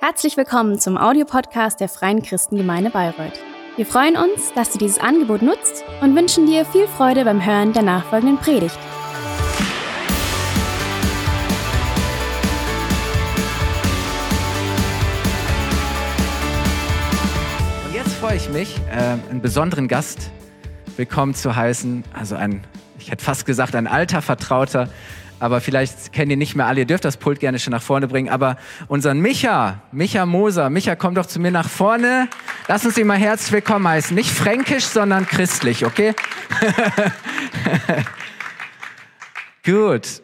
Herzlich willkommen zum Audiopodcast der Freien Christengemeinde Bayreuth. Wir freuen uns, dass du dieses Angebot nutzt und wünschen dir viel Freude beim Hören der nachfolgenden Predigt. Und jetzt freue ich mich, äh, einen besonderen Gast willkommen zu heißen. Also ein, ich hätte fast gesagt, ein alter Vertrauter aber vielleicht kennt ihr nicht mehr alle. Ihr dürft das Pult gerne schon nach vorne bringen. Aber unseren Micha, Micha Moser, Micha, komm doch zu mir nach vorne. Lass uns ihn mal herzlich willkommen heißen. Nicht fränkisch, sondern christlich, okay? Gut.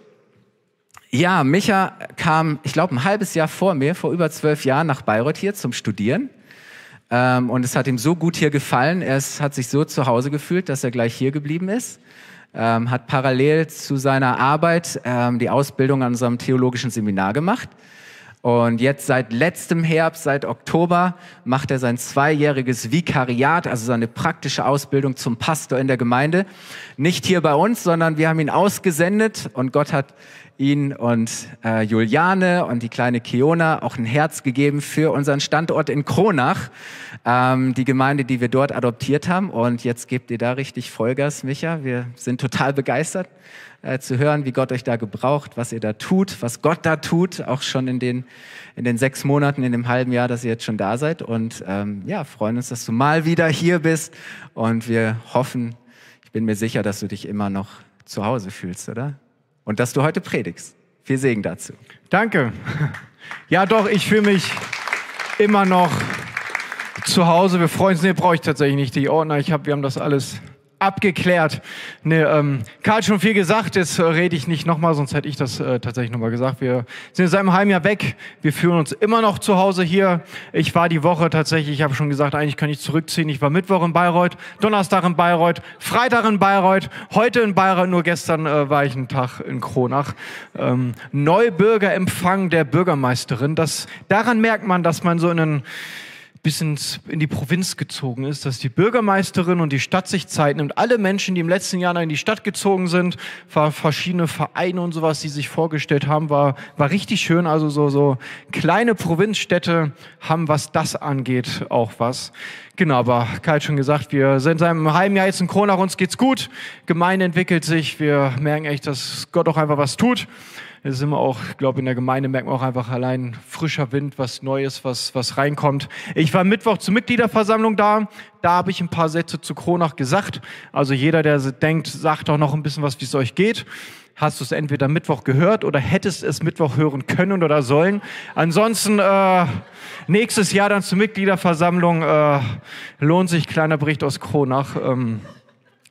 Ja, Micha kam, ich glaube, ein halbes Jahr vor mir, vor über zwölf Jahren nach Bayreuth hier zum Studieren. Ähm, und es hat ihm so gut hier gefallen. Er hat sich so zu Hause gefühlt, dass er gleich hier geblieben ist ähm, hat parallel zu seiner Arbeit ähm, die Ausbildung an unserem theologischen Seminar gemacht. Und jetzt seit letztem Herbst, seit Oktober, macht er sein zweijähriges Vikariat, also seine praktische Ausbildung zum Pastor in der Gemeinde. Nicht hier bei uns, sondern wir haben ihn ausgesendet und Gott hat ihn und äh, Juliane und die kleine Kiona auch ein Herz gegeben für unseren Standort in Kronach, ähm, die Gemeinde, die wir dort adoptiert haben. Und jetzt gebt ihr da richtig Vollgas, Micha. Wir sind total begeistert äh, zu hören, wie Gott euch da gebraucht, was ihr da tut, was Gott da tut, auch schon in den, in den sechs Monaten, in dem halben Jahr, dass ihr jetzt schon da seid. Und ähm, ja, freuen uns, dass du mal wieder hier bist. Und wir hoffen, ich bin mir sicher, dass du dich immer noch zu Hause fühlst, oder? Und dass du heute predigst. Viel Segen dazu. Danke. Ja, doch, ich fühle mich immer noch zu Hause. Wir freuen uns, nee, brauche ich tatsächlich nicht die Ordner. Ich habe, wir haben das alles abgeklärt. Ne, ähm, Karl hat schon viel gesagt, jetzt äh, rede ich nicht nochmal, sonst hätte ich das äh, tatsächlich nochmal gesagt. Wir sind seit einem halben Jahr weg, wir fühlen uns immer noch zu Hause hier. Ich war die Woche tatsächlich, ich habe schon gesagt, eigentlich kann ich zurückziehen. Ich war Mittwoch in Bayreuth, Donnerstag in Bayreuth, Freitag in Bayreuth, heute in Bayreuth, nur gestern äh, war ich einen Tag in Kronach. Ähm, Neubürgerempfang der Bürgermeisterin, das, daran merkt man, dass man so in einen bis ins, in die Provinz gezogen ist, dass die Bürgermeisterin und die Stadt sich Zeit nimmt. Alle Menschen, die im letzten Jahr in die Stadt gezogen sind, war verschiedene Vereine und sowas, die sich vorgestellt haben, war, war richtig schön. Also so, so kleine Provinzstädte haben, was das angeht, auch was. Genau, aber Kai schon gesagt, wir sind seit einem halben Jahr jetzt in Kronach, uns geht's gut. Gemeinde entwickelt sich, wir merken echt, dass Gott auch einfach was tut. Es ist immer auch, ich glaube, in der Gemeinde merkt man auch einfach allein frischer Wind, was Neues, was, was reinkommt. Ich war Mittwoch zur Mitgliederversammlung da. Da habe ich ein paar Sätze zu Kronach gesagt. Also jeder, der denkt, sagt auch noch ein bisschen was, wie es euch geht. Hast du es entweder Mittwoch gehört oder hättest es Mittwoch hören können oder sollen. Ansonsten äh, nächstes Jahr dann zur Mitgliederversammlung äh, lohnt sich kleiner Bericht aus Kronach. Ähm,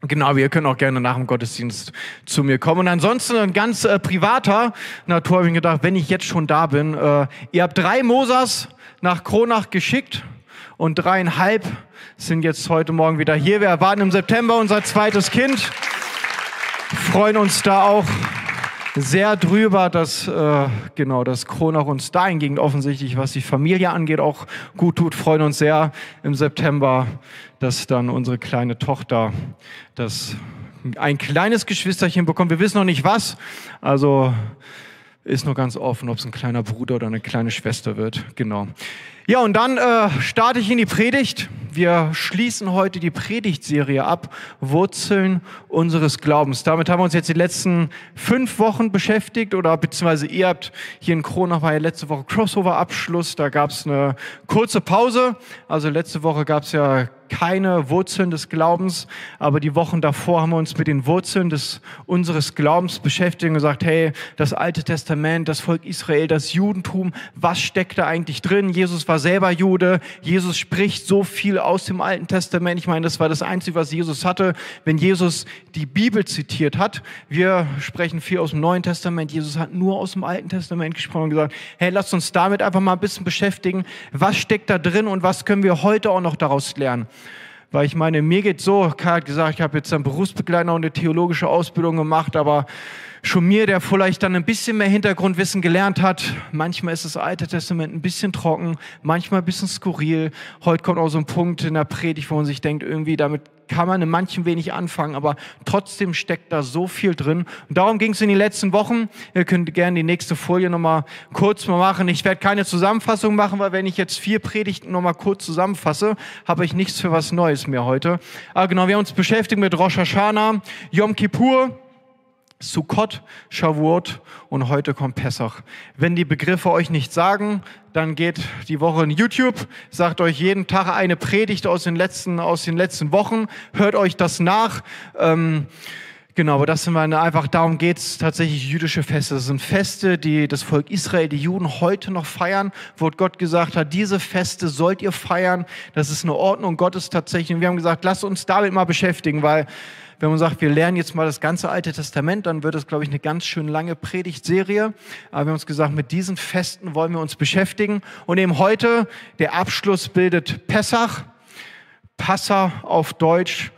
Genau, wir können auch gerne nach dem Gottesdienst zu mir kommen. Und ansonsten ein ganz äh, privater Natur habe ich gedacht, wenn ich jetzt schon da bin, äh, ihr habt drei Mosas nach Kronach geschickt und dreieinhalb sind jetzt heute Morgen wieder hier. Wir erwarten im September unser zweites Kind. Freuen uns da auch sehr drüber, dass äh, genau das Kronach uns dahingehend offensichtlich, was die Familie angeht, auch gut tut. Freuen uns sehr im September dass dann unsere kleine Tochter das ein kleines Geschwisterchen bekommt. Wir wissen noch nicht was. Also ist nur ganz offen, ob es ein kleiner Bruder oder eine kleine Schwester wird. Genau. Ja, und dann äh, starte ich in die Predigt. Wir schließen heute die Predigtserie ab, Wurzeln unseres Glaubens. Damit haben wir uns jetzt die letzten fünf Wochen beschäftigt oder beziehungsweise ihr habt hier in Kronach war ja letzte Woche Crossover-Abschluss. Da gab es eine kurze Pause. Also letzte Woche gab es ja keine Wurzeln des Glaubens, aber die Wochen davor haben wir uns mit den Wurzeln des, unseres Glaubens beschäftigt und gesagt, hey, das Alte Testament, das Volk Israel, das Judentum, was steckt da eigentlich drin? Jesus war selber Jude, Jesus spricht so viel aus dem Alten Testament. Ich meine, das war das Einzige, was Jesus hatte, wenn Jesus die Bibel zitiert hat. Wir sprechen viel aus dem Neuen Testament. Jesus hat nur aus dem Alten Testament gesprochen und gesagt, hey, lasst uns damit einfach mal ein bisschen beschäftigen. Was steckt da drin und was können wir heute auch noch daraus lernen? Weil ich meine, mir geht so, Karl hat gesagt, ich habe jetzt einen Berufsbegleiter und eine theologische Ausbildung gemacht, aber schon mir, der vielleicht dann ein bisschen mehr Hintergrundwissen gelernt hat, manchmal ist das Alte Testament ein bisschen trocken, manchmal ein bisschen skurril. Heute kommt auch so ein Punkt in der Predigt, wo man sich denkt, irgendwie damit kann man in manchen wenig anfangen, aber trotzdem steckt da so viel drin. Und darum ging es in den letzten Wochen. Ihr könnt gerne die nächste Folie nochmal kurz mal machen. Ich werde keine Zusammenfassung machen, weil wenn ich jetzt vier Predigten nochmal kurz zusammenfasse, habe ich nichts für was Neues mehr heute. Aber genau, wir haben uns beschäftigt mit Rosh Hashanah, Yom Kippur, Sukkot, Shavuot und heute kommt Pessach. Wenn die Begriffe euch nicht sagen, dann geht die Woche in YouTube, sagt euch jeden Tag eine Predigt aus den letzten, aus den letzten Wochen, hört euch das nach. Ähm, Genau, aber das sind wir einfach, darum geht's tatsächlich jüdische Feste. Das sind Feste, die das Volk Israel, die Juden heute noch feiern, wo Gott gesagt hat, diese Feste sollt ihr feiern. Das ist eine Ordnung Gottes tatsächlich. Und wir haben gesagt, lasst uns damit mal beschäftigen, weil wenn man sagt, wir lernen jetzt mal das ganze Alte Testament, dann wird es, glaube ich, eine ganz schön lange Predigtserie. Aber wir haben uns gesagt, mit diesen Festen wollen wir uns beschäftigen. Und eben heute, der Abschluss bildet Pessach, Passa auf Deutsch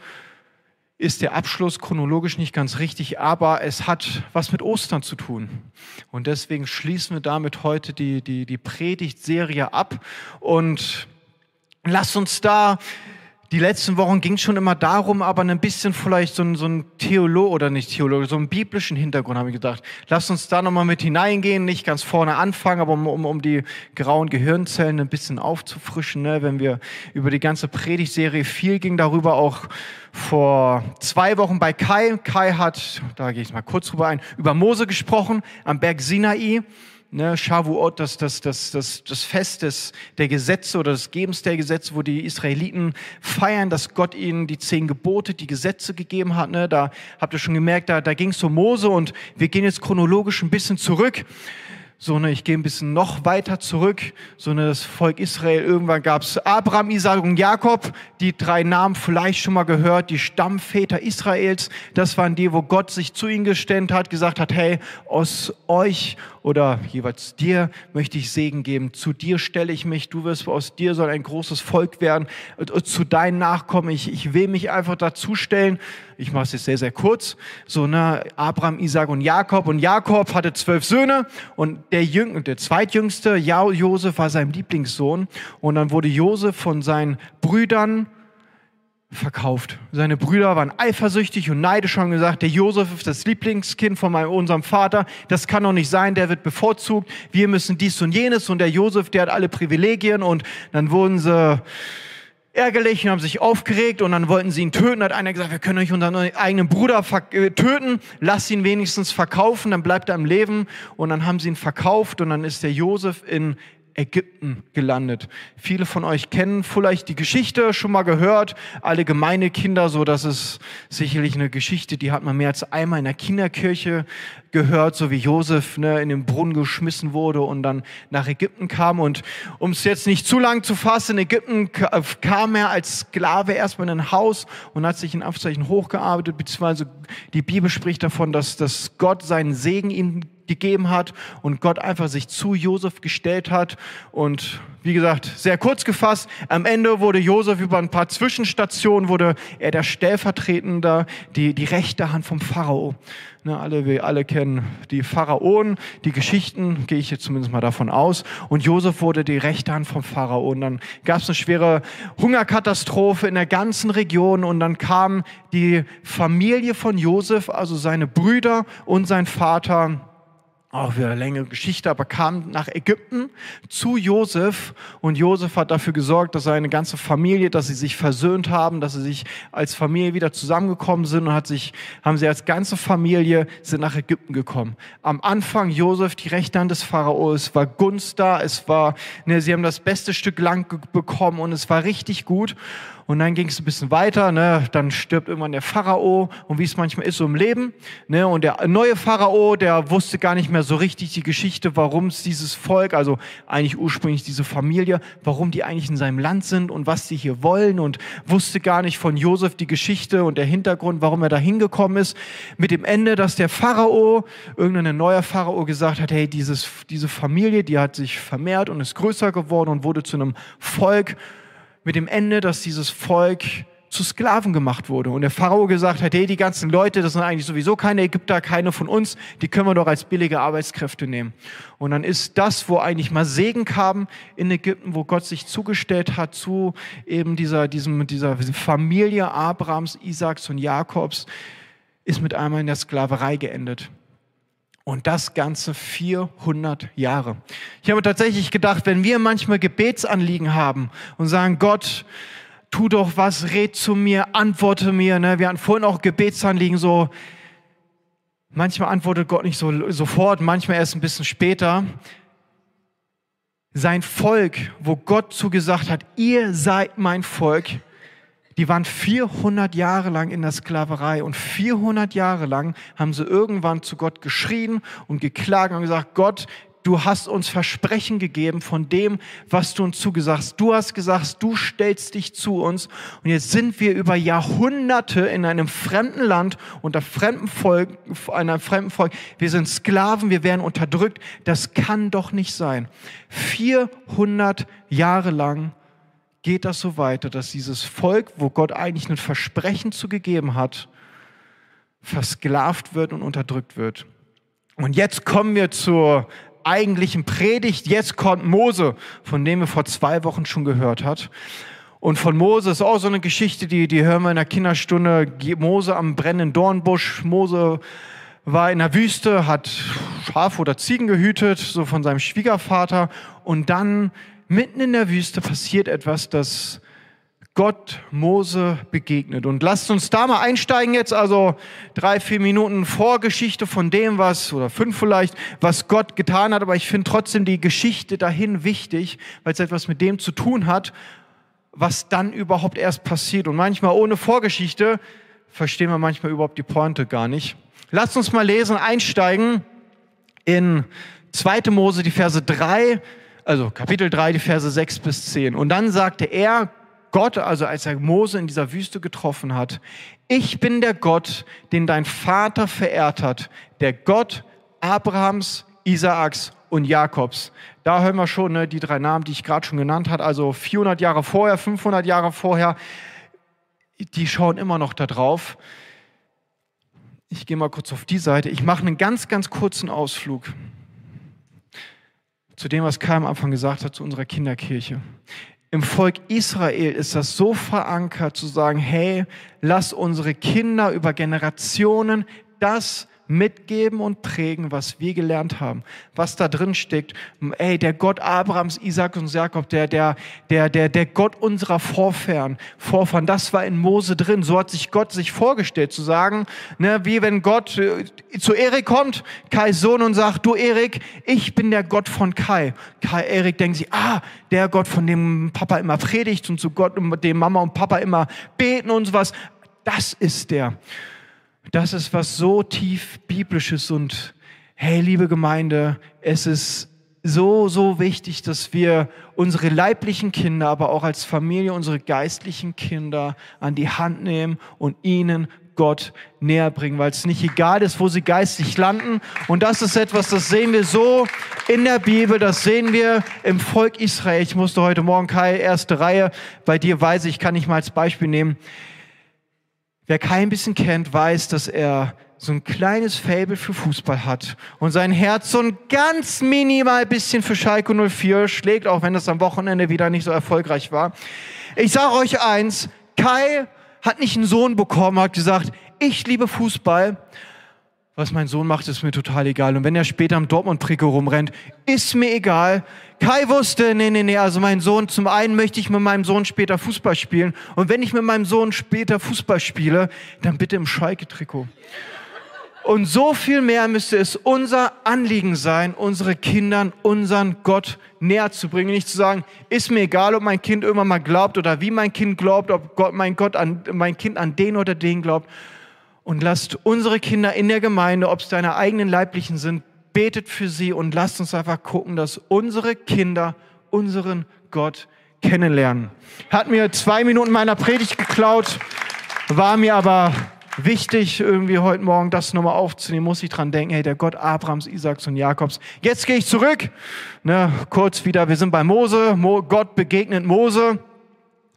ist der Abschluss chronologisch nicht ganz richtig, aber es hat was mit Ostern zu tun. Und deswegen schließen wir damit heute die, die, die Predigtserie ab und lasst uns da die letzten Wochen ging es schon immer darum, aber ein bisschen vielleicht so ein, so ein Theolog oder nicht Theologe, so einen biblischen Hintergrund habe ich gedacht. Lass uns da nochmal mit hineingehen, nicht ganz vorne anfangen, aber um, um, um die grauen Gehirnzellen ein bisschen aufzufrischen. Ne? Wenn wir über die ganze Predigtserie viel ging darüber auch vor zwei Wochen bei Kai. Kai hat, da gehe ich mal kurz drüber ein, über Mose gesprochen am Berg Sinai ne, Shavuot, das, das, das, das, das Fest des, der Gesetze oder des Gebens der Gesetze, wo die Israeliten feiern, dass Gott ihnen die zehn Gebote, die Gesetze gegeben hat. Ne, da habt ihr schon gemerkt, da, da ging es um Mose und wir gehen jetzt chronologisch ein bisschen zurück. So ne, ich gehe ein bisschen noch weiter zurück, so ne, das Volk Israel, irgendwann gab's Abraham, Isaac und Jakob, die drei Namen vielleicht schon mal gehört, die Stammväter Israels, das waren die, wo Gott sich zu ihnen gestellt hat, gesagt hat, hey, aus euch oder jeweils dir möchte ich Segen geben, zu dir stelle ich mich, du wirst, aus dir soll ein großes Volk werden, zu deinen Nachkommen, ich, ich will mich einfach dazu stellen, ich mache es jetzt sehr, sehr kurz, so ne, Abraham, Isaac und Jakob. Und Jakob hatte zwölf Söhne. Und der, Jüng der zweitjüngste, Josef, war sein Lieblingssohn. Und dann wurde Josef von seinen Brüdern verkauft. Seine Brüder waren eifersüchtig und neidisch und haben gesagt, der Josef ist das Lieblingskind von meinem, unserem Vater, das kann doch nicht sein, der wird bevorzugt, wir müssen dies und jenes und der Josef, der hat alle Privilegien und dann wurden sie ärgerlich und haben sich aufgeregt und dann wollten sie ihn töten. Hat einer gesagt, wir können euch unseren eigenen Bruder äh, töten, lass ihn wenigstens verkaufen, dann bleibt er im Leben. Und dann haben sie ihn verkauft und dann ist der Josef in Ägypten gelandet. Viele von euch kennen vielleicht die Geschichte schon mal gehört. Alle gemeine Kinder, so das ist sicherlich eine Geschichte, die hat man mehr als einmal in der Kinderkirche gehört, so wie Josef ne, in den Brunnen geschmissen wurde und dann nach Ägypten kam. Und um es jetzt nicht zu lang zu fassen, in Ägypten kam er als Sklave erstmal in ein Haus und hat sich in Anführungszeichen hochgearbeitet, beziehungsweise die Bibel spricht davon, dass, dass Gott seinen Segen ihm gegeben hat und Gott einfach sich zu Josef gestellt hat. Und wie gesagt, sehr kurz gefasst, am Ende wurde Josef über ein paar Zwischenstationen, wurde er der Stellvertretende, die, die rechte Hand vom Pharao. Ne, alle, wir alle kennen die Pharaonen, die Geschichten, gehe ich jetzt zumindest mal davon aus. Und Josef wurde die rechte Hand vom Pharao. Und dann gab es eine schwere Hungerkatastrophe in der ganzen Region. Und dann kam die Familie von Josef, also seine Brüder und sein Vater, auch wieder eine längere Geschichte, aber kam nach Ägypten zu Josef und Josef hat dafür gesorgt, dass seine ganze Familie, dass sie sich versöhnt haben, dass sie sich als Familie wieder zusammengekommen sind und hat sich, haben sie als ganze Familie sind nach Ägypten gekommen. Am Anfang Josef, die rechte Hand des Pharaos, war Gunst da, es war, ne, sie haben das beste Stück Land bekommen und es war richtig gut. Und dann ging es ein bisschen weiter, ne? dann stirbt irgendwann der Pharao und wie es manchmal ist so im Leben. Ne? Und der neue Pharao, der wusste gar nicht mehr so richtig die Geschichte, warum es dieses Volk, also eigentlich ursprünglich diese Familie, warum die eigentlich in seinem Land sind und was sie hier wollen und wusste gar nicht von Josef die Geschichte und der Hintergrund, warum er da hingekommen ist. Mit dem Ende, dass der Pharao, irgendein neuer Pharao gesagt hat, hey, dieses, diese Familie, die hat sich vermehrt und ist größer geworden und wurde zu einem Volk, mit dem Ende, dass dieses Volk zu Sklaven gemacht wurde. Und der Pharao gesagt hat, hey, die ganzen Leute, das sind eigentlich sowieso keine Ägypter, keine von uns, die können wir doch als billige Arbeitskräfte nehmen. Und dann ist das, wo eigentlich mal Segen kam in Ägypten, wo Gott sich zugestellt hat zu eben dieser, diesem, dieser Familie Abrahams, Isaaks und Jakobs, ist mit einmal in der Sklaverei geendet. Und das Ganze 400 Jahre. Ich habe tatsächlich gedacht, wenn wir manchmal Gebetsanliegen haben und sagen, Gott, tu doch was, red zu mir, antworte mir. Ne? Wir hatten vorhin auch Gebetsanliegen so. Manchmal antwortet Gott nicht so sofort, manchmal erst ein bisschen später. Sein Volk, wo Gott zugesagt hat, ihr seid mein Volk, die waren 400 Jahre lang in der Sklaverei und 400 Jahre lang haben sie irgendwann zu Gott geschrien und geklagt und gesagt, Gott, du hast uns Versprechen gegeben von dem, was du uns zugesagt hast. Du hast gesagt, du stellst dich zu uns. Und jetzt sind wir über Jahrhunderte in einem fremden Land, unter fremden Volk, einer fremden Volk. Wir sind Sklaven, wir werden unterdrückt. Das kann doch nicht sein. 400 Jahre lang geht das so weiter, dass dieses Volk, wo Gott eigentlich ein Versprechen zugegeben hat, versklavt wird und unterdrückt wird. Und jetzt kommen wir zur eigentlichen Predigt. Jetzt kommt Mose, von dem wir vor zwei Wochen schon gehört hat. Und von Mose ist auch so eine Geschichte, die, die hören wir in der Kinderstunde. Mose am brennenden Dornbusch. Mose war in der Wüste, hat Schafe oder Ziegen gehütet, so von seinem Schwiegervater. Und dann mitten in der Wüste passiert etwas, das Gott Mose begegnet. Und lasst uns da mal einsteigen jetzt, also drei, vier Minuten Vorgeschichte von dem, was, oder fünf vielleicht, was Gott getan hat. Aber ich finde trotzdem die Geschichte dahin wichtig, weil es etwas mit dem zu tun hat, was dann überhaupt erst passiert. Und manchmal ohne Vorgeschichte verstehen wir manchmal überhaupt die Pointe gar nicht. Lasst uns mal lesen, einsteigen in 2. Mose, die Verse 3, also Kapitel 3, die Verse 6 bis 10. Und dann sagte er, Gott, also als er Mose in dieser Wüste getroffen hat, ich bin der Gott, den dein Vater verehrt hat, der Gott Abrahams, Isaaks und Jakobs. Da hören wir schon ne, die drei Namen, die ich gerade schon genannt habe, also 400 Jahre vorher, 500 Jahre vorher, die schauen immer noch da drauf. Ich gehe mal kurz auf die Seite. Ich mache einen ganz, ganz kurzen Ausflug zu dem, was Kai am Anfang gesagt hat, zu unserer Kinderkirche. Im Volk Israel ist das so verankert zu sagen, hey, lass unsere Kinder über Generationen das mitgeben und prägen, was wir gelernt haben, was da drin steckt. Ey, der Gott Abrahams, Isaac und Jakob, der, der, der, der, der Gott unserer Vorfahren, Vorfahren, das war in Mose drin. So hat sich Gott sich vorgestellt, zu sagen, ne, wie wenn Gott äh, zu Erik kommt, Kais Sohn und sagt, du Erik, ich bin der Gott von Kai. Kai, Erik denkt sich, ah, der Gott, von dem Papa immer predigt und zu Gott, dem Mama und Papa immer beten und sowas. Das ist der. Das ist was so tief biblisches und hey, liebe Gemeinde, es ist so, so wichtig, dass wir unsere leiblichen Kinder, aber auch als Familie unsere geistlichen Kinder an die Hand nehmen und ihnen Gott näher bringen, weil es nicht egal ist, wo sie geistig landen. Und das ist etwas, das sehen wir so in der Bibel, das sehen wir im Volk Israel. Ich musste heute Morgen Kai, erste Reihe, bei dir weiß ich, kann ich mal als Beispiel nehmen. Wer kein bisschen kennt, weiß, dass er so ein kleines Fable für Fußball hat und sein Herz so ein ganz minimal bisschen für Schalke 04 schlägt, auch wenn das am Wochenende wieder nicht so erfolgreich war. Ich sage euch eins, Kai hat nicht einen Sohn bekommen, hat gesagt, ich liebe Fußball. Was mein Sohn macht, ist mir total egal. Und wenn er später am Dortmund-Trikot rumrennt, ist mir egal. Kai wusste, nee, nee, nee, also mein Sohn, zum einen möchte ich mit meinem Sohn später Fußball spielen. Und wenn ich mit meinem Sohn später Fußball spiele, dann bitte im Schalke-Trikot. Und so viel mehr müsste es unser Anliegen sein, unsere Kindern unseren Gott näher zu bringen. Nicht zu sagen, ist mir egal, ob mein Kind irgendwann mal glaubt oder wie mein Kind glaubt, ob Gott, mein, Gott an, mein Kind an den oder den glaubt. Und lasst unsere Kinder in der Gemeinde, ob es deine eigenen Leiblichen sind, betet für sie und lasst uns einfach gucken, dass unsere Kinder unseren Gott kennenlernen. Hat mir zwei Minuten meiner Predigt geklaut, war mir aber wichtig, irgendwie heute Morgen das nochmal aufzunehmen, muss ich dran denken, hey, der Gott Abrahams, Isaaks und Jakobs. Jetzt gehe ich zurück, ne, kurz wieder, wir sind bei Mose, Mo, Gott begegnet Mose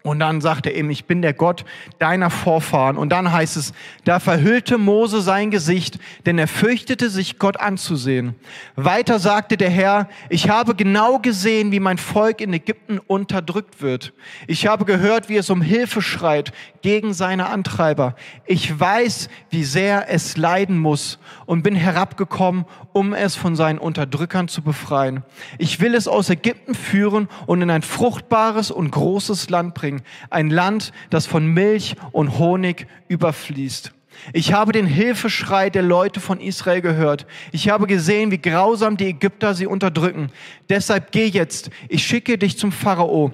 Und dann sagt er eben, ich bin der Gott deiner Vorfahren. Und dann heißt es, da verhüllte Mose sein Gesicht, denn er fürchtete sich, Gott anzusehen. Weiter sagte der Herr, ich habe genau gesehen, wie mein Volk in Ägypten unterdrückt wird. Ich habe gehört, wie es um Hilfe schreit gegen seine Antreiber. Ich weiß, wie sehr es leiden muss und bin herabgekommen, um es von seinen Unterdrückern zu befreien. Ich will es aus Ägypten führen und in ein fruchtbares und großes Land bringen. Ein Land, das von Milch und Honig überfließt. Ich habe den Hilfeschrei der Leute von Israel gehört. Ich habe gesehen, wie grausam die Ägypter sie unterdrücken. Deshalb geh jetzt. Ich schicke dich zum Pharao.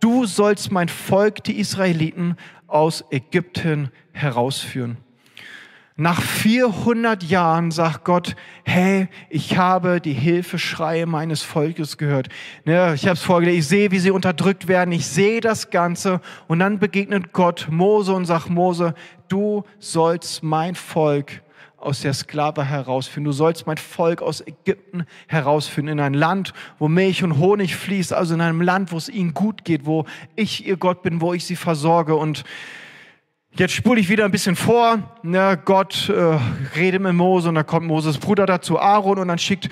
Du sollst mein Volk, die Israeliten, aus Ägypten herausführen. Nach 400 Jahren sagt Gott, hey, ich habe die Hilfeschreie meines Volkes gehört. Ne, ich habe es vorgelegt, ich sehe, wie sie unterdrückt werden, ich sehe das Ganze und dann begegnet Gott Mose und sagt, Mose, du sollst mein Volk aus der Sklave herausführen. Du sollst mein Volk aus Ägypten herausführen in ein Land, wo Milch und Honig fließt, also in einem Land, wo es ihnen gut geht, wo ich ihr Gott bin, wo ich sie versorge und Jetzt spule ich wieder ein bisschen vor. Ne, Gott äh, redet mit Mose und dann kommt Moses Bruder dazu, Aaron, und dann schickt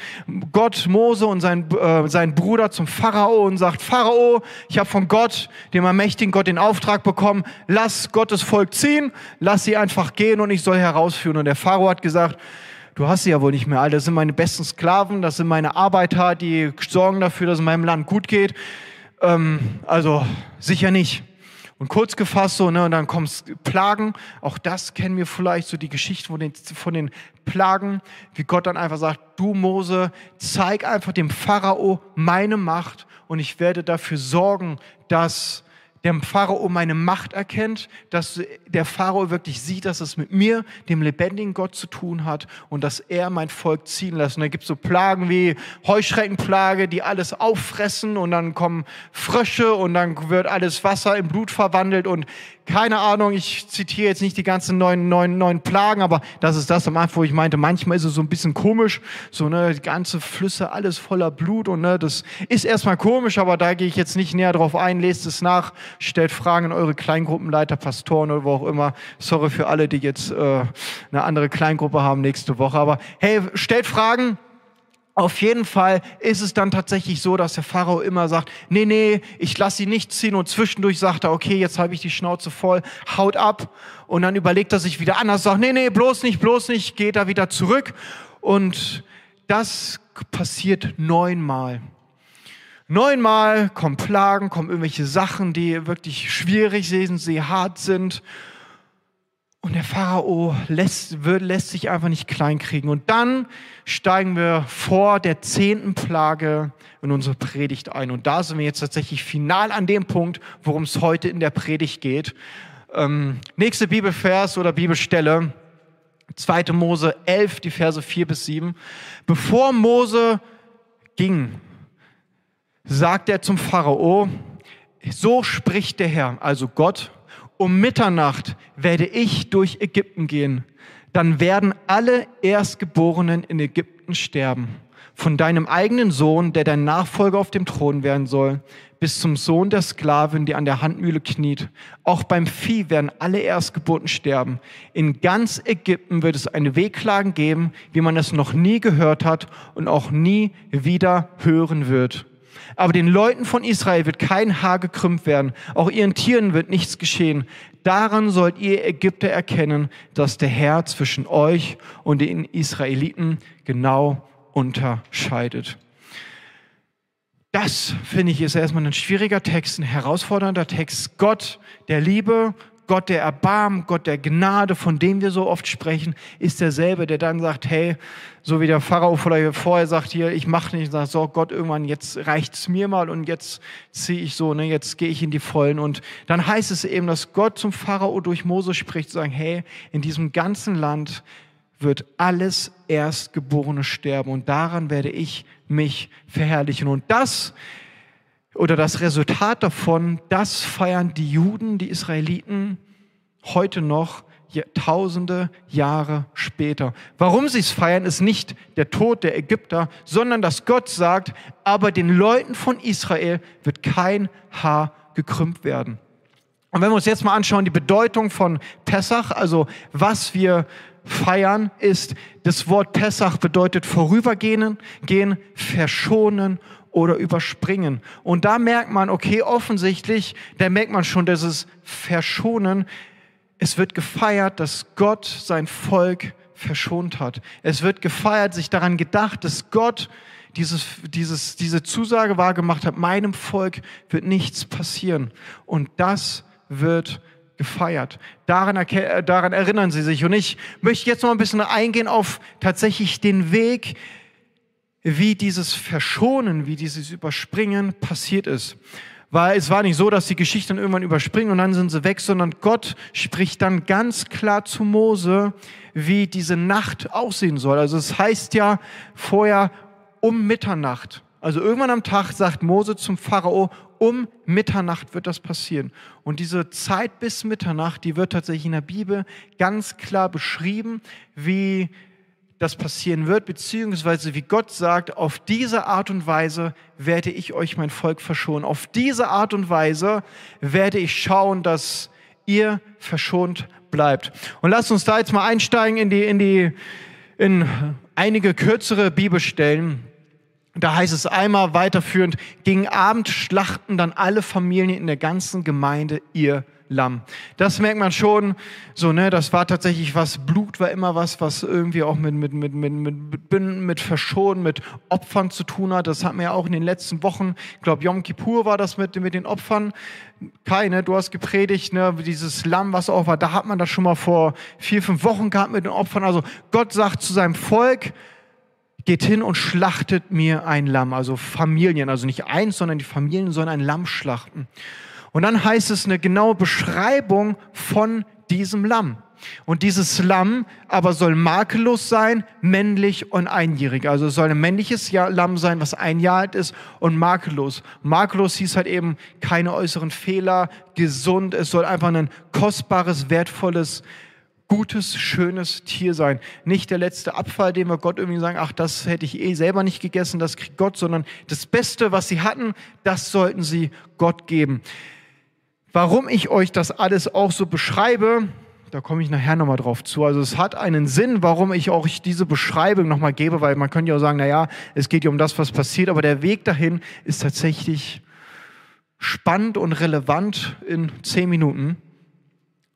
Gott Mose und sein, äh, sein Bruder zum Pharao und sagt, Pharao, ich habe von Gott, dem allmächtigen Gott, den Auftrag bekommen, lass Gottes Volk ziehen, lass sie einfach gehen und ich soll herausführen. Und der Pharao hat gesagt, du hast sie ja wohl nicht mehr alle, das sind meine besten Sklaven, das sind meine Arbeiter, die sorgen dafür, dass es meinem Land gut geht. Ähm, also sicher nicht. Und kurz gefasst so, ne, und dann kommen Plagen. Auch das kennen wir vielleicht, so die Geschichte von den, von den Plagen, wie Gott dann einfach sagt, du Mose, zeig einfach dem Pharao meine Macht und ich werde dafür sorgen, dass der Pharao meine Macht erkennt, dass der Pharao wirklich sieht, dass es mit mir, dem lebendigen Gott, zu tun hat und dass er mein Volk ziehen lässt. Und da gibt es so Plagen wie Heuschreckenplage, die alles auffressen und dann kommen Frösche und dann wird alles Wasser in Blut verwandelt und keine Ahnung, ich zitiere jetzt nicht die ganzen neuen, neuen, neuen Plagen, aber das ist das am Anfang, wo ich meinte, manchmal ist es so ein bisschen komisch, so, ne, die ganze Flüsse, alles voller Blut und, ne, das ist erstmal komisch, aber da gehe ich jetzt nicht näher drauf ein, lest es nach, stellt Fragen an eure Kleingruppenleiter, Pastoren oder wo auch immer. Sorry für alle, die jetzt, äh, eine andere Kleingruppe haben nächste Woche, aber hey, stellt Fragen, auf jeden Fall ist es dann tatsächlich so, dass der Pharao immer sagt, nee, nee, ich lasse sie nicht ziehen. Und zwischendurch sagt er, okay, jetzt habe ich die Schnauze voll, haut ab. Und dann überlegt er sich wieder anders, sagt, nee, nee, bloß nicht, bloß nicht, geht er wieder zurück. Und das passiert neunmal. Neunmal kommen Plagen, kommen irgendwelche Sachen, die wirklich schwierig sind, sie hart sind und der Pharao lässt, wird, lässt sich einfach nicht kleinkriegen. Und dann steigen wir vor der zehnten Plage in unsere Predigt ein. Und da sind wir jetzt tatsächlich final an dem Punkt, worum es heute in der Predigt geht. Ähm, nächste Bibelvers oder Bibelstelle, 2. Mose 11, die Verse 4 bis 7. Bevor Mose ging, sagt er zum Pharao, so spricht der Herr, also Gott, um Mitternacht werde ich durch Ägypten gehen. Dann werden alle Erstgeborenen in Ägypten sterben. Von deinem eigenen Sohn, der dein Nachfolger auf dem Thron werden soll, bis zum Sohn der Sklavin, die an der Handmühle kniet. Auch beim Vieh werden alle Erstgeburten sterben. In ganz Ägypten wird es eine Wehklagen geben, wie man es noch nie gehört hat und auch nie wieder hören wird. Aber den Leuten von Israel wird kein Haar gekrümmt werden, auch ihren Tieren wird nichts geschehen. Daran sollt ihr Ägypter erkennen, dass der Herr zwischen euch und den Israeliten genau unterscheidet. Das, finde ich, ist erstmal ein schwieriger Text, ein herausfordernder Text. Gott der Liebe, Gott der Erbarmen, Gott der Gnade, von dem wir so oft sprechen, ist derselbe, der dann sagt, hey, so wie der Pharao vorher sagt hier, ich mache nicht, sagt, so Gott, irgendwann, jetzt reicht's mir mal und jetzt ziehe ich so, ne, jetzt gehe ich in die Vollen. Und dann heißt es eben, dass Gott zum Pharao durch Mose spricht, sagen, hey, in diesem ganzen Land wird alles Erstgeborene sterben und daran werde ich mich verherrlichen. Und das oder das Resultat davon, das feiern die Juden, die Israeliten heute noch tausende Jahre später. Warum sie es feiern, ist nicht der Tod der Ägypter, sondern dass Gott sagt, aber den Leuten von Israel wird kein Haar gekrümmt werden. Und wenn wir uns jetzt mal anschauen, die Bedeutung von Pessach, also was wir feiern, ist, das Wort Pessach bedeutet vorübergehen, gehen, verschonen oder überspringen. Und da merkt man, okay, offensichtlich, da merkt man schon, dass es verschonen. Es wird gefeiert, dass Gott sein Volk verschont hat. Es wird gefeiert, sich daran gedacht, dass Gott dieses, dieses, diese Zusage wahrgemacht hat, meinem Volk wird nichts passieren. Und das wird gefeiert. Daran, äh, daran erinnern sie sich. Und ich möchte jetzt noch ein bisschen eingehen auf tatsächlich den Weg, wie dieses Verschonen, wie dieses Überspringen passiert ist. Weil es war nicht so, dass die Geschichten irgendwann überspringen und dann sind sie weg, sondern Gott spricht dann ganz klar zu Mose, wie diese Nacht aussehen soll. Also es heißt ja vorher um Mitternacht. Also irgendwann am Tag sagt Mose zum Pharao, um Mitternacht wird das passieren. Und diese Zeit bis Mitternacht, die wird tatsächlich in der Bibel ganz klar beschrieben, wie das passieren wird, beziehungsweise wie Gott sagt, auf diese Art und Weise werde ich euch mein Volk verschonen. Auf diese Art und Weise werde ich schauen, dass ihr verschont bleibt. Und lasst uns da jetzt mal einsteigen in die, in die, in einige kürzere Bibelstellen. Da heißt es einmal weiterführend, gegen Abend schlachten dann alle Familien in der ganzen Gemeinde ihr Lamm. Das merkt man schon, so, ne, das war tatsächlich was, Blut war immer was, was irgendwie auch mit, mit, mit, mit, mit, mit Verschonen, mit Opfern zu tun hat. Das hatten wir ja auch in den letzten Wochen. Ich glaube, Yom Kippur war das mit, mit den Opfern. Keine, du hast gepredigt, ne, dieses Lamm, was auch war, da hat man das schon mal vor vier, fünf Wochen gehabt mit den Opfern. Also Gott sagt zu seinem Volk, geht hin und schlachtet mir ein Lamm, also Familien, also nicht eins, sondern die Familien sollen ein Lamm schlachten. Und dann heißt es eine genaue Beschreibung von diesem Lamm. Und dieses Lamm aber soll makellos sein, männlich und einjährig. Also es soll ein männliches Lamm sein, was ein Jahr alt ist und makellos. Makellos hieß halt eben keine äußeren Fehler, gesund. Es soll einfach ein kostbares, wertvolles, gutes, schönes Tier sein. Nicht der letzte Abfall, den wir Gott irgendwie sagen, ach, das hätte ich eh selber nicht gegessen, das kriegt Gott, sondern das Beste, was sie hatten, das sollten sie Gott geben. Warum ich euch das alles auch so beschreibe, da komme ich nachher nochmal drauf zu. Also es hat einen Sinn, warum ich auch diese Beschreibung nochmal gebe, weil man könnte ja auch sagen, naja, es geht ja um das, was passiert, aber der Weg dahin ist tatsächlich spannend und relevant in zehn Minuten.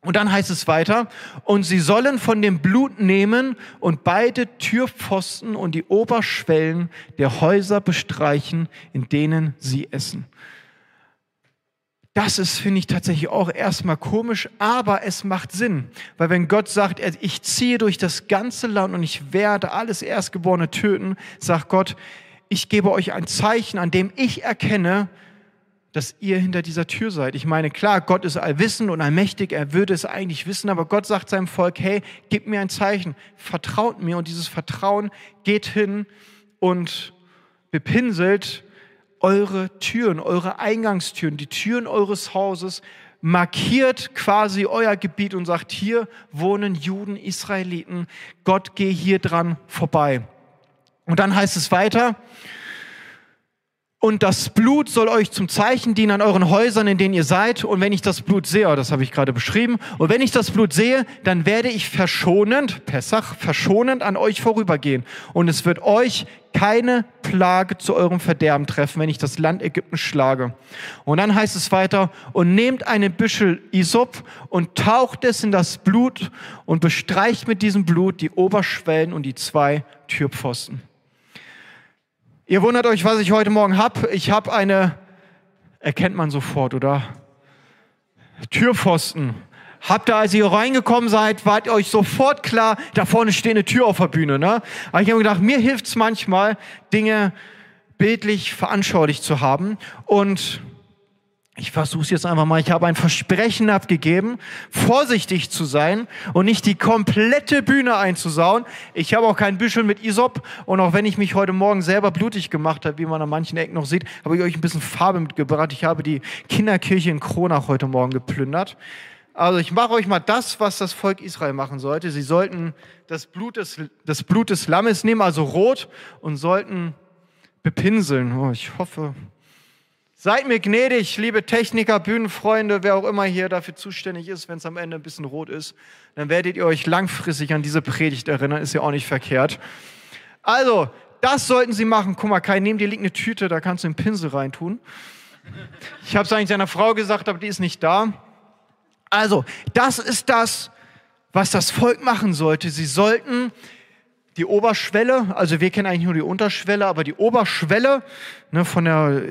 Und dann heißt es weiter, und sie sollen von dem Blut nehmen und beide Türpfosten und die Oberschwellen der Häuser bestreichen, in denen sie essen. Das ist, finde ich, tatsächlich auch erstmal komisch, aber es macht Sinn. Weil wenn Gott sagt, ich ziehe durch das ganze Land und ich werde alles Erstgeborene töten, sagt Gott, ich gebe euch ein Zeichen, an dem ich erkenne, dass ihr hinter dieser Tür seid. Ich meine, klar, Gott ist allwissend und allmächtig, er würde es eigentlich wissen, aber Gott sagt seinem Volk, hey, gib mir ein Zeichen, vertraut mir und dieses Vertrauen geht hin und bepinselt eure Türen, eure Eingangstüren, die Türen eures Hauses, markiert quasi euer Gebiet und sagt, hier wohnen Juden, Israeliten, Gott geh hier dran vorbei. Und dann heißt es weiter, und das Blut soll euch zum Zeichen dienen an euren Häusern, in denen ihr seid. Und wenn ich das Blut sehe, oh, das habe ich gerade beschrieben, und wenn ich das Blut sehe, dann werde ich verschonend, Pessach, verschonend an euch vorübergehen. Und es wird euch keine Plage zu eurem Verderben treffen, wenn ich das Land Ägypten schlage. Und dann heißt es weiter, und nehmt einen Büschel Isop und taucht es in das Blut und bestreicht mit diesem Blut die Oberschwellen und die zwei Türpfosten. Ihr wundert euch, was ich heute Morgen habe. Ich habe eine, erkennt man sofort, oder? Türpfosten. Habt ihr, als ihr reingekommen seid, wart ihr euch sofort klar, da vorne steht eine Tür auf der Bühne. Ne? Aber ich habe gedacht, mir hilft es manchmal, Dinge bildlich veranschaulicht zu haben. Und ich versuche es jetzt einfach mal. Ich habe ein Versprechen abgegeben, vorsichtig zu sein und nicht die komplette Bühne einzusauen. Ich habe auch kein Büschel mit Isop und auch wenn ich mich heute Morgen selber blutig gemacht habe, wie man an manchen Ecken noch sieht, habe ich euch ein bisschen Farbe mitgebracht. Ich habe die Kinderkirche in Kronach heute Morgen geplündert. Also ich mache euch mal das, was das Volk Israel machen sollte. Sie sollten das Blut des, das Blut des Lammes nehmen, also rot, und sollten bepinseln. Oh, ich hoffe, Seid mir gnädig, liebe Techniker, Bühnenfreunde, wer auch immer hier dafür zuständig ist, wenn es am Ende ein bisschen rot ist, dann werdet ihr euch langfristig an diese Predigt erinnern, ist ja auch nicht verkehrt. Also, das sollten Sie machen. Guck mal, Kai, neben dir liegt eine Tüte, da kannst du einen Pinsel reintun. Ich habe es eigentlich seiner Frau gesagt, aber die ist nicht da. Also, das ist das, was das Volk machen sollte. Sie sollten die Oberschwelle, also wir kennen eigentlich nur die Unterschwelle, aber die Oberschwelle ne, von, der,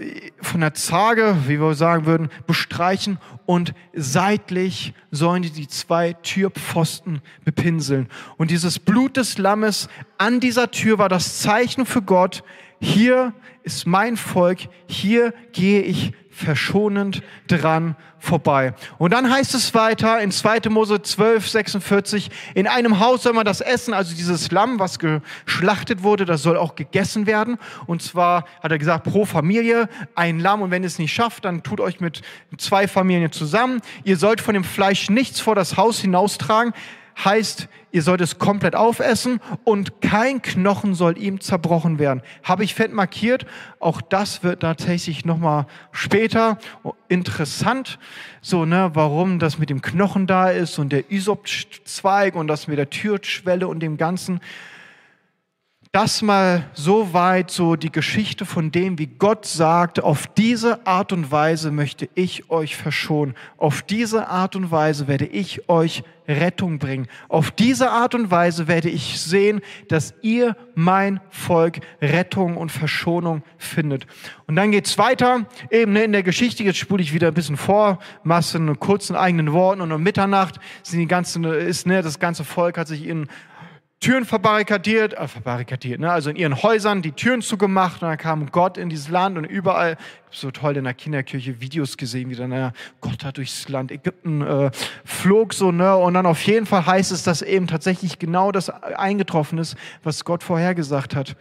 von der Zage, wie wir sagen würden, bestreichen und seitlich sollen die die zwei Türpfosten bepinseln. Und dieses Blut des Lammes an dieser Tür war das Zeichen für Gott, hier ist mein Volk, hier gehe ich verschonend dran vorbei. Und dann heißt es weiter in 2. Mose 12, 46, in einem Haus soll man das essen, also dieses Lamm, was geschlachtet wurde, das soll auch gegessen werden. Und zwar hat er gesagt, pro Familie ein Lamm. Und wenn ihr es nicht schafft, dann tut euch mit zwei Familien zusammen. Ihr sollt von dem Fleisch nichts vor das Haus hinaustragen heißt, ihr sollt es komplett aufessen und kein Knochen soll ihm zerbrochen werden. Habe ich fett markiert. Auch das wird tatsächlich nochmal später interessant. So, ne, warum das mit dem Knochen da ist und der Isop-Zweig und das mit der Türschwelle und dem Ganzen das mal so weit, so die Geschichte von dem, wie Gott sagt, auf diese Art und Weise möchte ich euch verschonen. Auf diese Art und Weise werde ich euch Rettung bringen. Auf diese Art und Weise werde ich sehen, dass ihr, mein Volk, Rettung und Verschonung findet. Und dann geht's weiter, eben ne, in der Geschichte, jetzt spule ich wieder ein bisschen vor, Massen, kurzen eigenen Worten und um Mitternacht sind die ganzen, ist, ne, das ganze Volk hat sich in Türen verbarrikadiert, äh, verbarrikadiert, ne? also in ihren Häusern die Türen zugemacht und dann kam Gott in dieses Land und überall, so toll in der Kinderkirche Videos gesehen, wie dann äh, Gott hat durchs Land Ägypten äh, flog so, ne? und dann auf jeden Fall heißt es, dass eben tatsächlich genau das eingetroffen ist, was Gott vorhergesagt hat.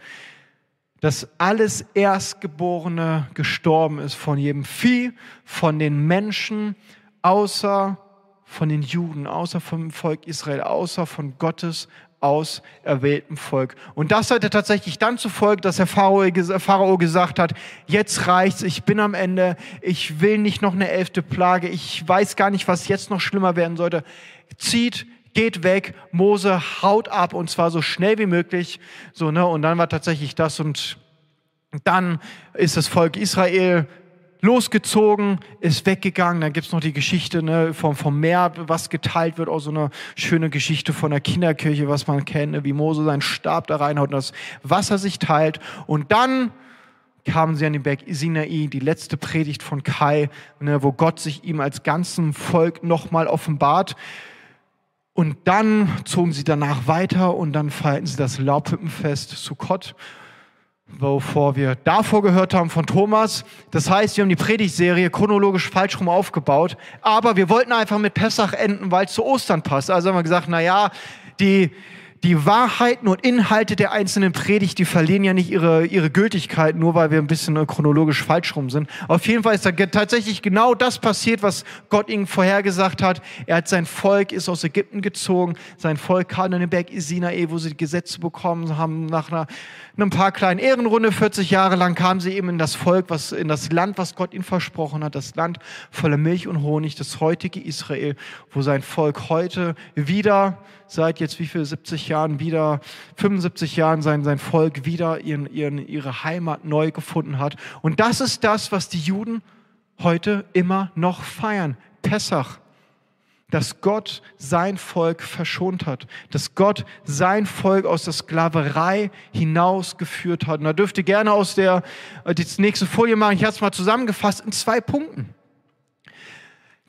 Dass alles Erstgeborene gestorben ist von jedem Vieh, von den Menschen, außer von den Juden, außer vom Volk Israel, außer von Gottes auserwähltem Volk. Und das hatte tatsächlich dann zur Folge, dass der Pharao, Pharao gesagt hat, jetzt reicht's, ich bin am Ende, ich will nicht noch eine elfte Plage, ich weiß gar nicht, was jetzt noch schlimmer werden sollte. Zieht, geht weg, Mose haut ab und zwar so schnell wie möglich. So, ne? Und dann war tatsächlich das und dann ist das Volk Israel losgezogen, ist weggegangen. Dann gibt's noch die Geschichte ne, vom, vom Meer, was geteilt wird. Auch so eine schöne Geschichte von der Kinderkirche, was man kennt, ne, wie Mose seinen Stab da reinhaut und das Wasser sich teilt. Und dann kamen sie an den Berg Sinai, die letzte Predigt von Kai, ne, wo Gott sich ihm als ganzem Volk nochmal offenbart. Und dann zogen sie danach weiter und dann feierten sie das Laubhüppenfest Gott wovor wir davor gehört haben von Thomas. Das heißt, wir haben die Predigtserie chronologisch falsch rum aufgebaut, aber wir wollten einfach mit Pessach enden, weil es zu Ostern passt. Also haben wir gesagt, na ja, die die Wahrheiten und Inhalte der einzelnen Predigt, die verlieren ja nicht ihre, ihre Gültigkeit, nur weil wir ein bisschen äh, chronologisch falsch rum sind. Auf jeden Fall ist da tatsächlich genau das passiert, was Gott ihnen vorhergesagt hat. Er hat sein Volk, ist aus Ägypten gezogen, sein Volk kam an den Berg Sinai, wo sie die Gesetze bekommen haben. Nach einer, einem paar kleinen Ehrenrunde, 40 Jahre lang, kamen sie eben in das Volk, was, in das Land, was Gott ihnen versprochen hat, das Land voller Milch und Honig, das heutige Israel, wo sein Volk heute wieder seit jetzt wie viel 70 Jahren wieder, 75 Jahren sein, sein Volk wieder ihren, ihren, ihre Heimat neu gefunden hat. Und das ist das, was die Juden heute immer noch feiern. Pessach. Dass Gott sein Volk verschont hat. Dass Gott sein Volk aus der Sklaverei hinausgeführt hat. Und da dürft ihr gerne aus der, äh, die nächste Folie machen. Ich habe es mal zusammengefasst in zwei Punkten.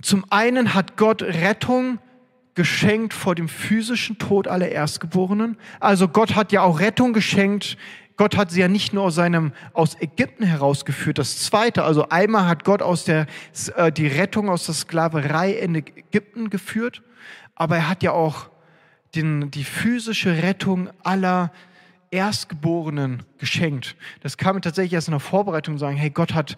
Zum einen hat Gott Rettung geschenkt vor dem physischen Tod aller Erstgeborenen. Also Gott hat ja auch Rettung geschenkt. Gott hat sie ja nicht nur aus seinem, aus Ägypten herausgeführt. Das zweite, also einmal hat Gott aus der, äh, die Rettung aus der Sklaverei in Ägypten geführt, aber er hat ja auch den, die physische Rettung aller Erstgeborenen geschenkt. Das kam mir tatsächlich erst in der Vorbereitung sagen, hey, Gott hat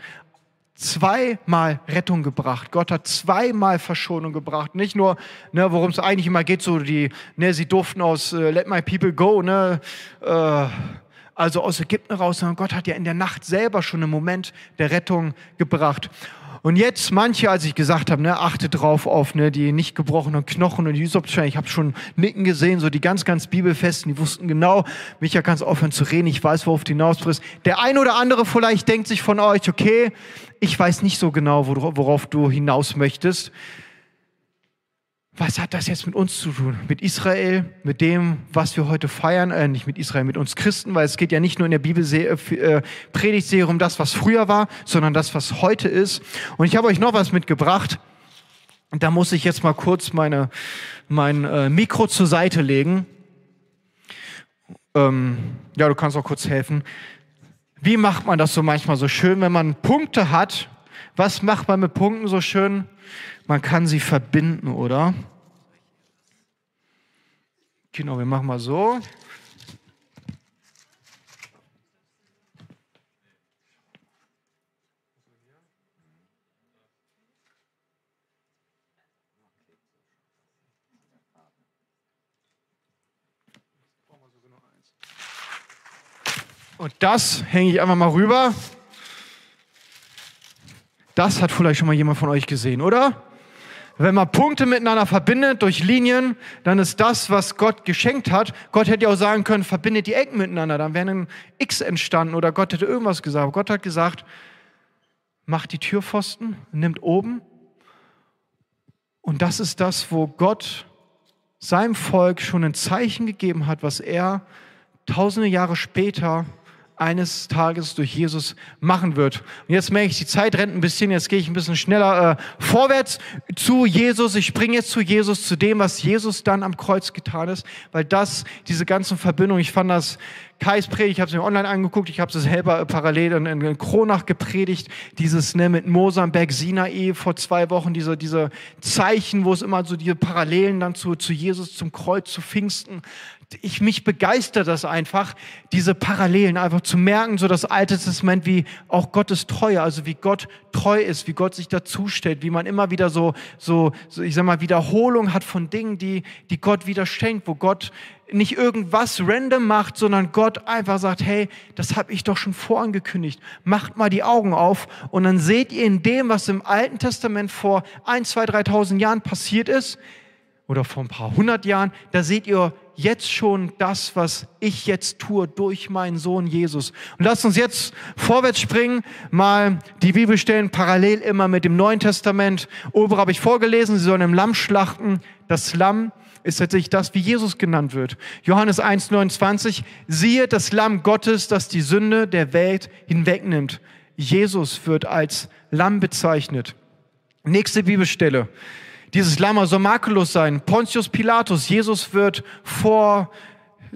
zweimal Rettung gebracht. Gott hat zweimal Verschonung gebracht. Nicht nur, ne, worum es eigentlich immer geht, so die, ne, sie durften aus uh, Let My People Go, ne, uh, also aus Ägypten raus, sondern Gott hat ja in der Nacht selber schon einen Moment der Rettung gebracht. Und jetzt manche, als ich gesagt habe, ne, achte drauf auf ne, die nicht gebrochenen Knochen und die Üsopsteine. Ich habe schon Nicken gesehen, so die ganz, ganz Bibelfesten, die wussten genau, Micha kannst aufhören zu reden, ich weiß, worauf du hinaus. Der ein oder andere vielleicht denkt sich von euch, okay, ich weiß nicht so genau, worauf du hinaus möchtest was hat das jetzt mit uns zu tun? Mit Israel, mit dem, was wir heute feiern, äh, nicht mit Israel, mit uns Christen, weil es geht ja nicht nur in der Bibel äh, Predigtserie um das, was früher war, sondern das, was heute ist. Und ich habe euch noch was mitgebracht. Da muss ich jetzt mal kurz meine, mein äh, Mikro zur Seite legen. Ähm, ja, du kannst auch kurz helfen. Wie macht man das so manchmal so schön, wenn man Punkte hat? Was macht man mit Punkten so schön? Man kann sie verbinden, oder? Genau, wir machen mal so. Und das hänge ich einfach mal rüber. Das hat vielleicht schon mal jemand von euch gesehen, oder? Wenn man Punkte miteinander verbindet durch Linien, dann ist das, was Gott geschenkt hat. Gott hätte ja auch sagen können, verbindet die Ecken miteinander, dann wäre ein X entstanden oder Gott hätte irgendwas gesagt. Gott hat gesagt, macht die Türpfosten, nimmt oben. Und das ist das, wo Gott seinem Volk schon ein Zeichen gegeben hat, was er tausende Jahre später eines Tages durch Jesus machen wird. Und jetzt merke ich, die Zeit rennt ein bisschen, jetzt gehe ich ein bisschen schneller äh, vorwärts zu Jesus. Ich springe jetzt zu Jesus, zu dem, was Jesus dann am Kreuz getan ist, weil das, diese ganzen Verbindungen, ich fand das Kais Predigt, ich habe es mir online angeguckt, ich habe es selber äh, parallel in, in Kronach gepredigt, dieses ne, mit Mosambek, Sinai vor zwei Wochen, diese, diese Zeichen, wo es immer so diese Parallelen dann zu, zu Jesus, zum Kreuz, zu Pfingsten, ich mich begeistert das einfach, diese Parallelen einfach zu merken, so das Alte Testament, wie auch Gottes Treue, also wie Gott treu ist, wie Gott sich dazustellt, wie man immer wieder so, so, so ich sag mal, Wiederholung hat von Dingen, die, die Gott wieder schenkt, wo Gott nicht irgendwas random macht, sondern Gott einfach sagt, hey, das habe ich doch schon vorangekündigt. Macht mal die Augen auf und dann seht ihr in dem, was im Alten Testament vor ein, zwei, dreitausend Jahren passiert ist, oder vor ein paar hundert Jahren, da seht ihr jetzt schon das, was ich jetzt tue durch meinen Sohn Jesus. Und lasst uns jetzt vorwärts springen, mal die Bibelstellen parallel immer mit dem Neuen Testament. Ober habe ich vorgelesen, sie sollen im Lamm schlachten. Das Lamm ist tatsächlich das, wie Jesus genannt wird. Johannes 1,29, siehe das Lamm Gottes, das die Sünde der Welt hinwegnimmt. Jesus wird als Lamm bezeichnet. Nächste Bibelstelle. Dieses Lamm soll makellos sein. Pontius Pilatus, Jesus wird vor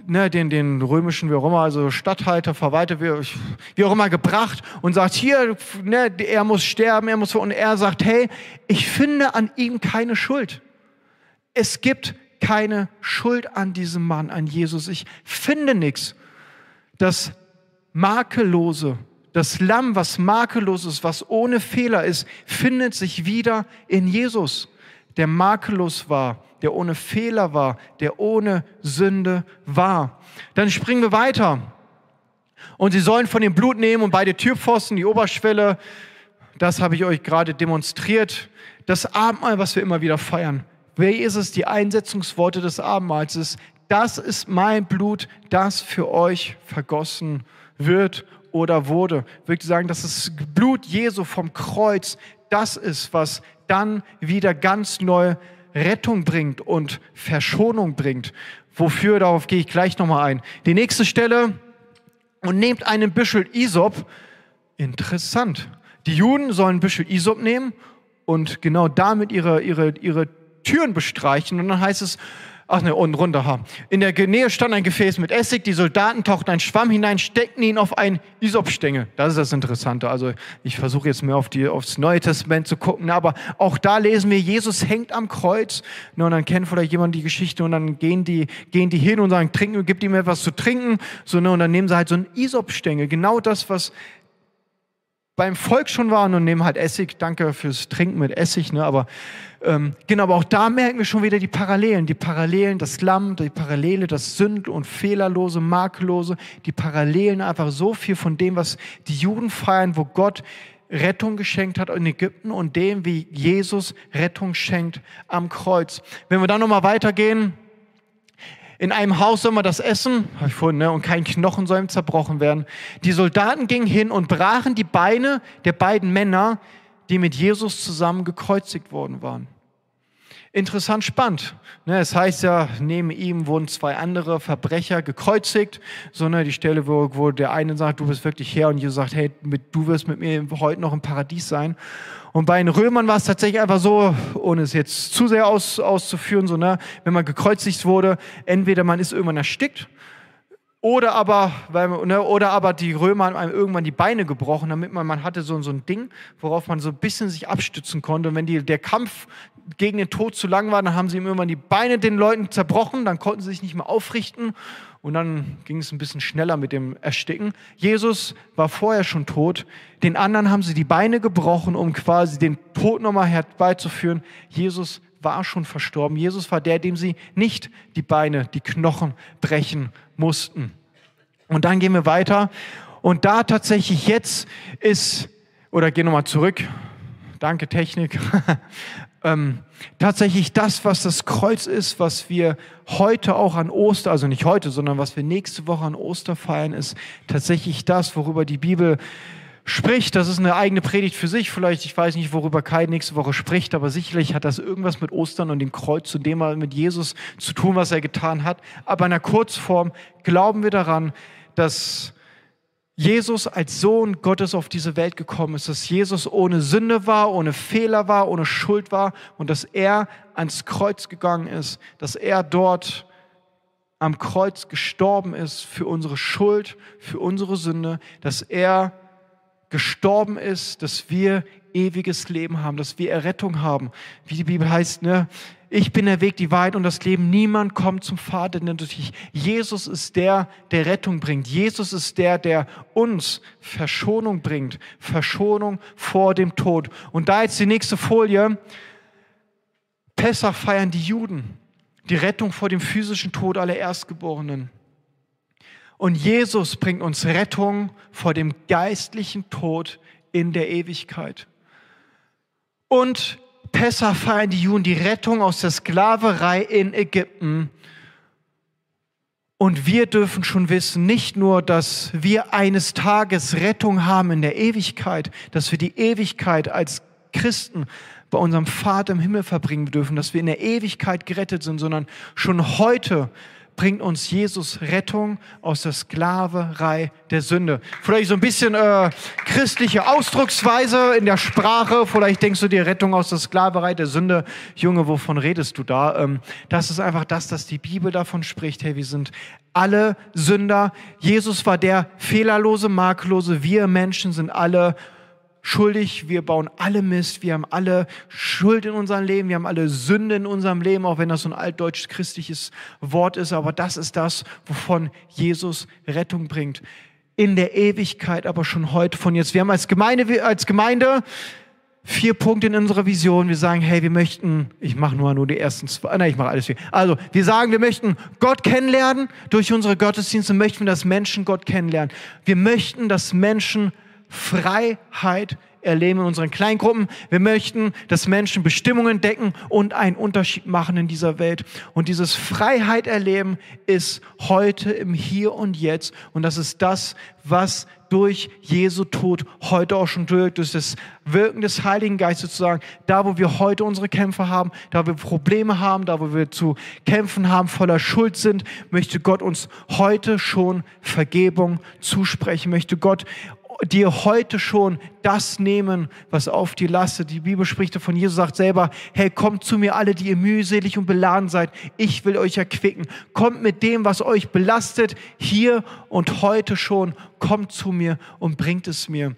ne, den, den römischen, wie auch immer, also Statthalter, Verwalter, wie, wie auch immer, gebracht und sagt, hier, ne, er muss sterben, er muss, und er sagt, hey, ich finde an ihm keine Schuld. Es gibt keine Schuld an diesem Mann, an Jesus. Ich finde nichts. Das Makellose, das Lamm, was makellos ist, was ohne Fehler ist, findet sich wieder in Jesus der makellos war, der ohne Fehler war, der ohne Sünde war. Dann springen wir weiter. Und sie sollen von dem Blut nehmen und beide Türpfosten, die Oberschwelle, das habe ich euch gerade demonstriert. Das Abendmahl, was wir immer wieder feiern. Wer es? Die Einsetzungsworte des Abendmahls ist, das ist mein Blut, das für euch vergossen wird oder wurde. Ich würde sagen, das ist Blut Jesu vom Kreuz. Das ist, was dann wieder ganz neu Rettung bringt und Verschonung bringt. Wofür, darauf gehe ich gleich nochmal ein. Die nächste Stelle, und nehmt einen Büschel Isop. Interessant. Die Juden sollen ein Büschel Isop nehmen und genau damit ihre, ihre, ihre Türen bestreichen. Und dann heißt es, Ach ne, unten runter. Ha. In der Nähe stand ein Gefäß mit Essig. Die Soldaten tauchten einen Schwamm hinein, steckten ihn auf einen Isopstängel. Das ist das Interessante. Also ich versuche jetzt mehr auf die, aufs Neue Testament zu gucken. Aber auch da lesen wir, Jesus hängt am Kreuz. Und dann kennt vielleicht jemand die Geschichte und dann gehen die, gehen die hin und sagen, trinken, gibt ihm etwas zu trinken. So, ne, und dann nehmen sie halt so einen Isopstängel. Genau das, was beim Volk schon waren und nehmen halt Essig. Danke fürs Trinken mit Essig, ne? Aber ähm, genau, aber auch da merken wir schon wieder die Parallelen. Die Parallelen, das Lamm, die Parallele, das Sünd- und Fehlerlose, Makellose, die Parallelen einfach so viel von dem, was die Juden feiern, wo Gott Rettung geschenkt hat in Ägypten und dem, wie Jesus Rettung schenkt am Kreuz. Wenn wir dann nochmal weitergehen, in einem Haus soll man das essen, habe ich vorhin, ne, und kein Knochen soll ihm zerbrochen werden. Die Soldaten gingen hin und brachen die Beine der beiden Männer, die mit Jesus zusammen gekreuzigt worden waren. Interessant spannend. Ne, es heißt ja, neben ihm wurden zwei andere Verbrecher gekreuzigt. So ne, die Stelle, wo, wo der eine sagt, du bist wirklich Herr und Jesus sagt, hey, mit, du wirst mit mir heute noch im Paradies sein. Und bei den Römern war es tatsächlich einfach so, ohne es jetzt zu sehr aus, auszuführen, so, ne, wenn man gekreuzigt wurde, entweder man ist irgendwann erstickt oder aber, weil, ne, oder aber die Römer haben einem irgendwann die Beine gebrochen, damit man, man hatte so, so ein Ding, worauf man so ein bisschen sich abstützen konnte. Und wenn die, der Kampf gegen den Tod zu lang war, dann haben sie ihm irgendwann die Beine den Leuten zerbrochen, dann konnten sie sich nicht mehr aufrichten und dann ging es ein bisschen schneller mit dem Ersticken. Jesus war vorher schon tot, den anderen haben sie die Beine gebrochen, um quasi den Tod nochmal herbeizuführen. Jesus war schon verstorben. Jesus war der, dem sie nicht die Beine, die Knochen brechen mussten. Und dann gehen wir weiter. Und da tatsächlich jetzt ist, oder gehen nochmal zurück. Danke, Technik. ähm, tatsächlich das, was das Kreuz ist, was wir heute auch an Oster, also nicht heute, sondern was wir nächste Woche an Oster feiern, ist tatsächlich das, worüber die Bibel spricht. Das ist eine eigene Predigt für sich. Vielleicht, ich weiß nicht, worüber Kai nächste Woche spricht, aber sicherlich hat das irgendwas mit Ostern und dem Kreuz und dem mit Jesus zu tun, was er getan hat. Aber in der Kurzform glauben wir daran, dass Jesus als Sohn Gottes auf diese Welt gekommen ist, dass Jesus ohne Sünde war, ohne Fehler war, ohne Schuld war und dass er ans Kreuz gegangen ist, dass er dort am Kreuz gestorben ist für unsere Schuld, für unsere Sünde, dass er gestorben ist, dass wir ewiges Leben haben, dass wir Errettung haben. Wie die Bibel heißt, ne? Ich bin der Weg, die Wahrheit und das Leben. Niemand kommt zum Vater, denn durch Jesus ist der, der Rettung bringt. Jesus ist der, der uns Verschonung bringt. Verschonung vor dem Tod. Und da jetzt die nächste Folie. Pessach feiern die Juden. Die Rettung vor dem physischen Tod aller Erstgeborenen. Und Jesus bringt uns Rettung vor dem geistlichen Tod in der Ewigkeit. Und Pessach feiern die Juden die Rettung aus der Sklaverei in Ägypten. Und wir dürfen schon wissen, nicht nur, dass wir eines Tages Rettung haben in der Ewigkeit, dass wir die Ewigkeit als Christen bei unserem Vater im Himmel verbringen dürfen, dass wir in der Ewigkeit gerettet sind, sondern schon heute bringt uns Jesus Rettung aus der Sklaverei der Sünde. Vielleicht so ein bisschen äh, christliche Ausdrucksweise in der Sprache. Vielleicht denkst du dir Rettung aus der Sklaverei der Sünde. Junge, wovon redest du da? Ähm, das ist einfach das, dass die Bibel davon spricht. Hey, wir sind alle Sünder. Jesus war der fehlerlose, makellose. Wir Menschen sind alle schuldig, wir bauen alle Mist, wir haben alle Schuld in unserem Leben, wir haben alle Sünde in unserem Leben, auch wenn das so ein altdeutsch-christliches Wort ist, aber das ist das, wovon Jesus Rettung bringt. In der Ewigkeit, aber schon heute von jetzt. Wir haben als Gemeinde, als Gemeinde vier Punkte in unserer Vision. Wir sagen, hey, wir möchten, ich mache nur, nur die ersten zwei, nein, ich mache alles vier. Also, wir sagen, wir möchten Gott kennenlernen. Durch unsere Gottesdienste möchten dass Menschen Gott kennenlernen. Wir möchten, dass Menschen Freiheit erleben in unseren Kleingruppen. Wir möchten, dass Menschen Bestimmungen decken und einen Unterschied machen in dieser Welt. Und dieses Freiheit erleben ist heute im Hier und Jetzt. Und das ist das, was durch Jesu Tod heute auch schon durch, durch das Wirken des Heiligen Geistes sozusagen, da wo wir heute unsere Kämpfe haben, da wo wir Probleme haben, da wo wir zu kämpfen haben, voller Schuld sind, möchte Gott uns heute schon Vergebung zusprechen, möchte Gott dir heute schon das nehmen, was auf dir lastet. Die Bibel spricht davon, Jesus sagt selber, hey, kommt zu mir alle, die ihr mühselig und beladen seid. Ich will euch erquicken. Kommt mit dem, was euch belastet, hier und heute schon. Kommt zu mir und bringt es mir.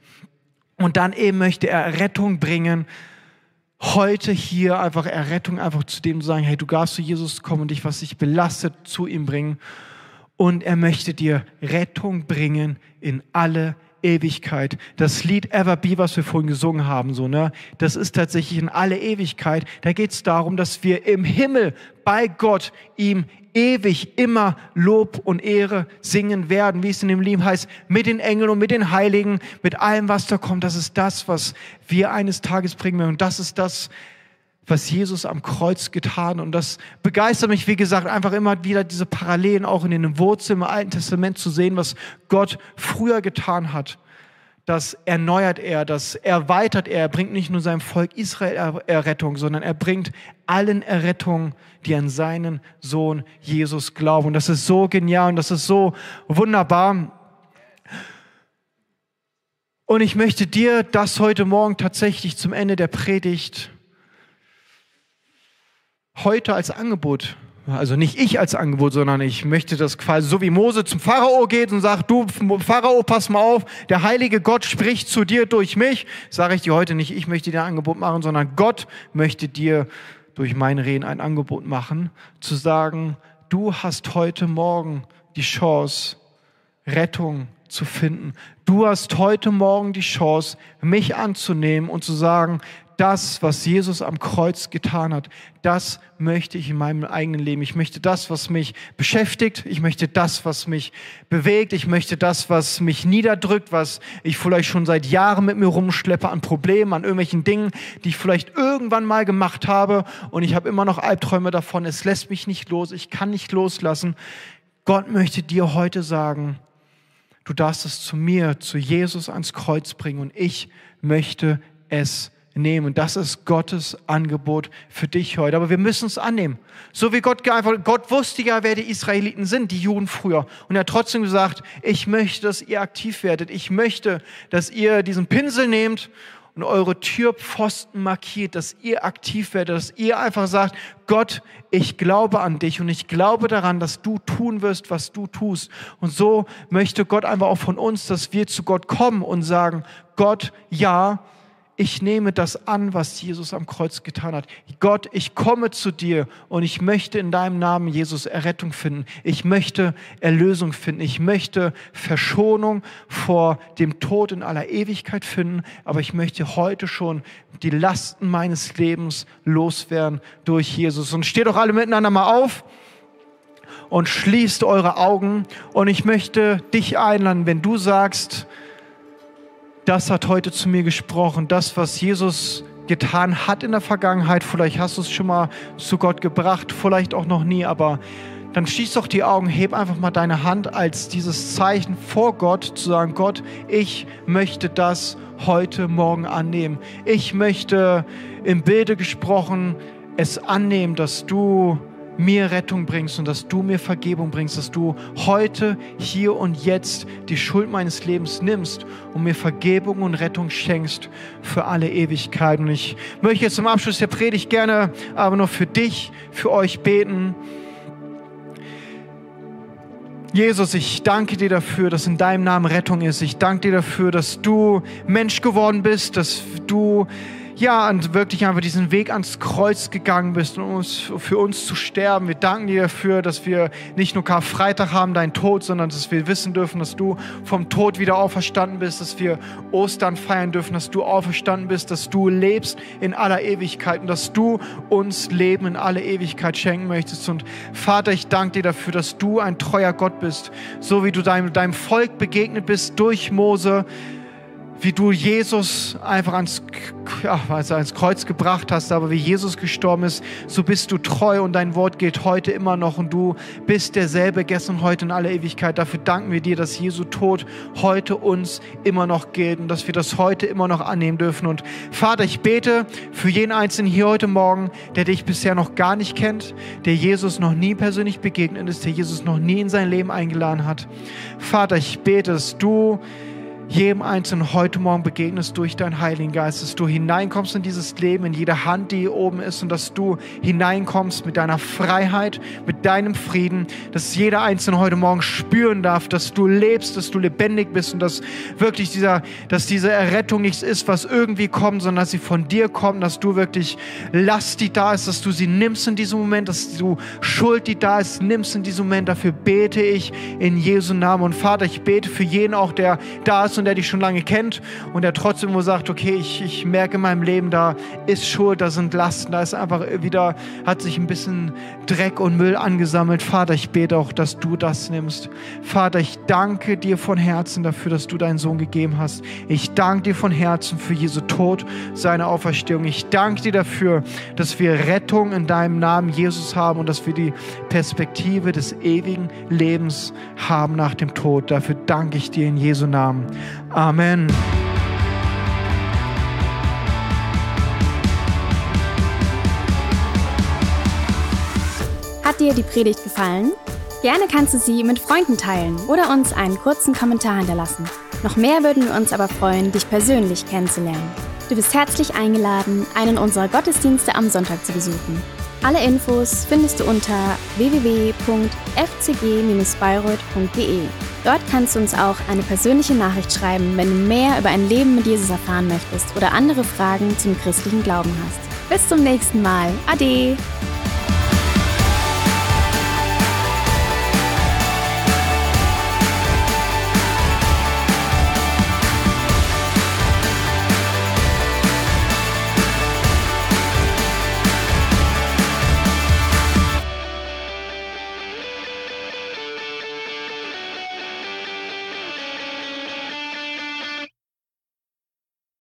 Und dann eben möchte er Rettung bringen. Heute hier einfach Errettung, einfach zu dem zu sagen, hey, du darfst zu Jesus kommen und dich, was dich belastet, zu ihm bringen. Und er möchte dir Rettung bringen in alle Ewigkeit. Das Lied Ever Be, was wir vorhin gesungen haben, so, ne? Das ist tatsächlich in alle Ewigkeit. Da geht es darum, dass wir im Himmel bei Gott ihm ewig immer Lob und Ehre singen werden, wie es in dem Lied heißt, mit den Engeln und mit den Heiligen, mit allem, was da kommt. Das ist das, was wir eines Tages bringen werden. Und das ist das, was Jesus am Kreuz getan. Und das begeistert mich, wie gesagt, einfach immer wieder diese Parallelen auch in den Wurzeln im Alten Testament zu sehen, was Gott früher getan hat. Das erneuert er, das erweitert er. Er bringt nicht nur seinem Volk Israel Errettung, sondern er bringt allen Errettung, die an seinen Sohn Jesus glauben. Und das ist so genial und das ist so wunderbar. Und ich möchte dir das heute Morgen tatsächlich zum Ende der Predigt heute als Angebot, also nicht ich als Angebot, sondern ich möchte das quasi so wie Mose zum Pharao geht und sagt, du Pharao, pass mal auf, der heilige Gott spricht zu dir durch mich, sage ich dir heute nicht, ich möchte dir ein Angebot machen, sondern Gott möchte dir durch mein Reden ein Angebot machen, zu sagen, du hast heute Morgen die Chance, Rettung zu finden. Du hast heute Morgen die Chance, mich anzunehmen und zu sagen, das, was Jesus am Kreuz getan hat, das möchte ich in meinem eigenen Leben. Ich möchte das, was mich beschäftigt. Ich möchte das, was mich bewegt. Ich möchte das, was mich niederdrückt, was ich vielleicht schon seit Jahren mit mir rumschleppe an Problemen, an irgendwelchen Dingen, die ich vielleicht irgendwann mal gemacht habe. Und ich habe immer noch Albträume davon. Es lässt mich nicht los. Ich kann nicht loslassen. Gott möchte dir heute sagen, du darfst es zu mir, zu Jesus ans Kreuz bringen und ich möchte es nehmen. Das ist Gottes Angebot für dich heute. Aber wir müssen es annehmen. So wie Gott geantwortet, Gott wusste ja, wer die Israeliten sind, die Juden früher. Und er hat trotzdem gesagt, ich möchte, dass ihr aktiv werdet. Ich möchte, dass ihr diesen Pinsel nehmt und eure Türpfosten markiert, dass ihr aktiv werdet, dass ihr einfach sagt, Gott, ich glaube an dich und ich glaube daran, dass du tun wirst, was du tust. Und so möchte Gott einfach auch von uns, dass wir zu Gott kommen und sagen, Gott, ja, ich nehme das an, was Jesus am Kreuz getan hat. Gott, ich komme zu dir und ich möchte in deinem Namen, Jesus, Errettung finden. Ich möchte Erlösung finden. Ich möchte Verschonung vor dem Tod in aller Ewigkeit finden. Aber ich möchte heute schon die Lasten meines Lebens loswerden durch Jesus. Und steht doch alle miteinander mal auf und schließt eure Augen. Und ich möchte dich einladen, wenn du sagst, das hat heute zu mir gesprochen. Das, was Jesus getan hat in der Vergangenheit, vielleicht hast du es schon mal zu Gott gebracht, vielleicht auch noch nie, aber dann schließ doch die Augen, heb einfach mal deine Hand als dieses Zeichen vor Gott, zu sagen, Gott, ich möchte das heute Morgen annehmen. Ich möchte im Bilde gesprochen es annehmen, dass du mir Rettung bringst und dass du mir Vergebung bringst, dass du heute, hier und jetzt die Schuld meines Lebens nimmst und mir Vergebung und Rettung schenkst für alle Ewigkeit. Und ich möchte jetzt zum Abschluss der Predigt gerne aber noch für dich, für euch beten. Jesus, ich danke dir dafür, dass in deinem Namen Rettung ist. Ich danke dir dafür, dass du Mensch geworden bist, dass du ja, und wirklich einfach diesen Weg ans Kreuz gegangen bist, um uns, für uns zu sterben. Wir danken dir dafür, dass wir nicht nur Karfreitag haben, dein Tod, sondern dass wir wissen dürfen, dass du vom Tod wieder auferstanden bist, dass wir Ostern feiern dürfen, dass du auferstanden bist, dass du lebst in aller Ewigkeit und dass du uns Leben in alle Ewigkeit schenken möchtest. Und Vater, ich danke dir dafür, dass du ein treuer Gott bist, so wie du deinem, deinem Volk begegnet bist durch Mose wie du Jesus einfach ans, ja, also ans Kreuz gebracht hast, aber wie Jesus gestorben ist, so bist du treu und dein Wort gilt heute immer noch und du bist derselbe gestern, heute in aller Ewigkeit. Dafür danken wir dir, dass Jesu Tod heute uns immer noch gilt und dass wir das heute immer noch annehmen dürfen. Und Vater, ich bete für jeden Einzelnen hier heute Morgen, der dich bisher noch gar nicht kennt, der Jesus noch nie persönlich begegnet ist, der Jesus noch nie in sein Leben eingeladen hat. Vater, ich bete, dass du jedem Einzelnen heute Morgen begegnest durch deinen Heiligen Geist, dass du hineinkommst in dieses Leben, in jede Hand, die hier oben ist und dass du hineinkommst mit deiner Freiheit, mit deinem Frieden, dass jeder Einzelne heute Morgen spüren darf, dass du lebst, dass du lebendig bist und dass wirklich dieser, dass diese Errettung nichts ist, was irgendwie kommt, sondern dass sie von dir kommt, dass du wirklich Last, die da ist, dass du sie nimmst in diesem Moment, dass du Schuld, die da ist, nimmst in diesem Moment. Dafür bete ich in Jesu Namen. Und Vater, ich bete für jeden auch, der da ist und der dich schon lange kennt und der trotzdem wo sagt, okay, ich, ich merke in meinem Leben, da ist Schuld, da sind Lasten, da ist einfach wieder, hat sich ein bisschen Dreck und Müll angesammelt. Vater, ich bete auch, dass du das nimmst. Vater, ich danke dir von Herzen dafür, dass du deinen Sohn gegeben hast. Ich danke dir von Herzen für Jesu Tod, seine Auferstehung. Ich danke dir dafür, dass wir Rettung in deinem Namen Jesus haben und dass wir die Perspektive des ewigen Lebens haben nach dem Tod. Dafür danke ich dir in Jesu Namen. Amen. Hat dir die Predigt gefallen? Gerne kannst du sie mit Freunden teilen oder uns einen kurzen Kommentar hinterlassen. Noch mehr würden wir uns aber freuen, dich persönlich kennenzulernen. Du bist herzlich eingeladen, einen unserer Gottesdienste am Sonntag zu besuchen. Alle Infos findest du unter www.fcg-bayreuth.de. Dort kannst du uns auch eine persönliche Nachricht schreiben, wenn du mehr über ein Leben mit Jesus erfahren möchtest oder andere Fragen zum christlichen Glauben hast. Bis zum nächsten Mal. Ade!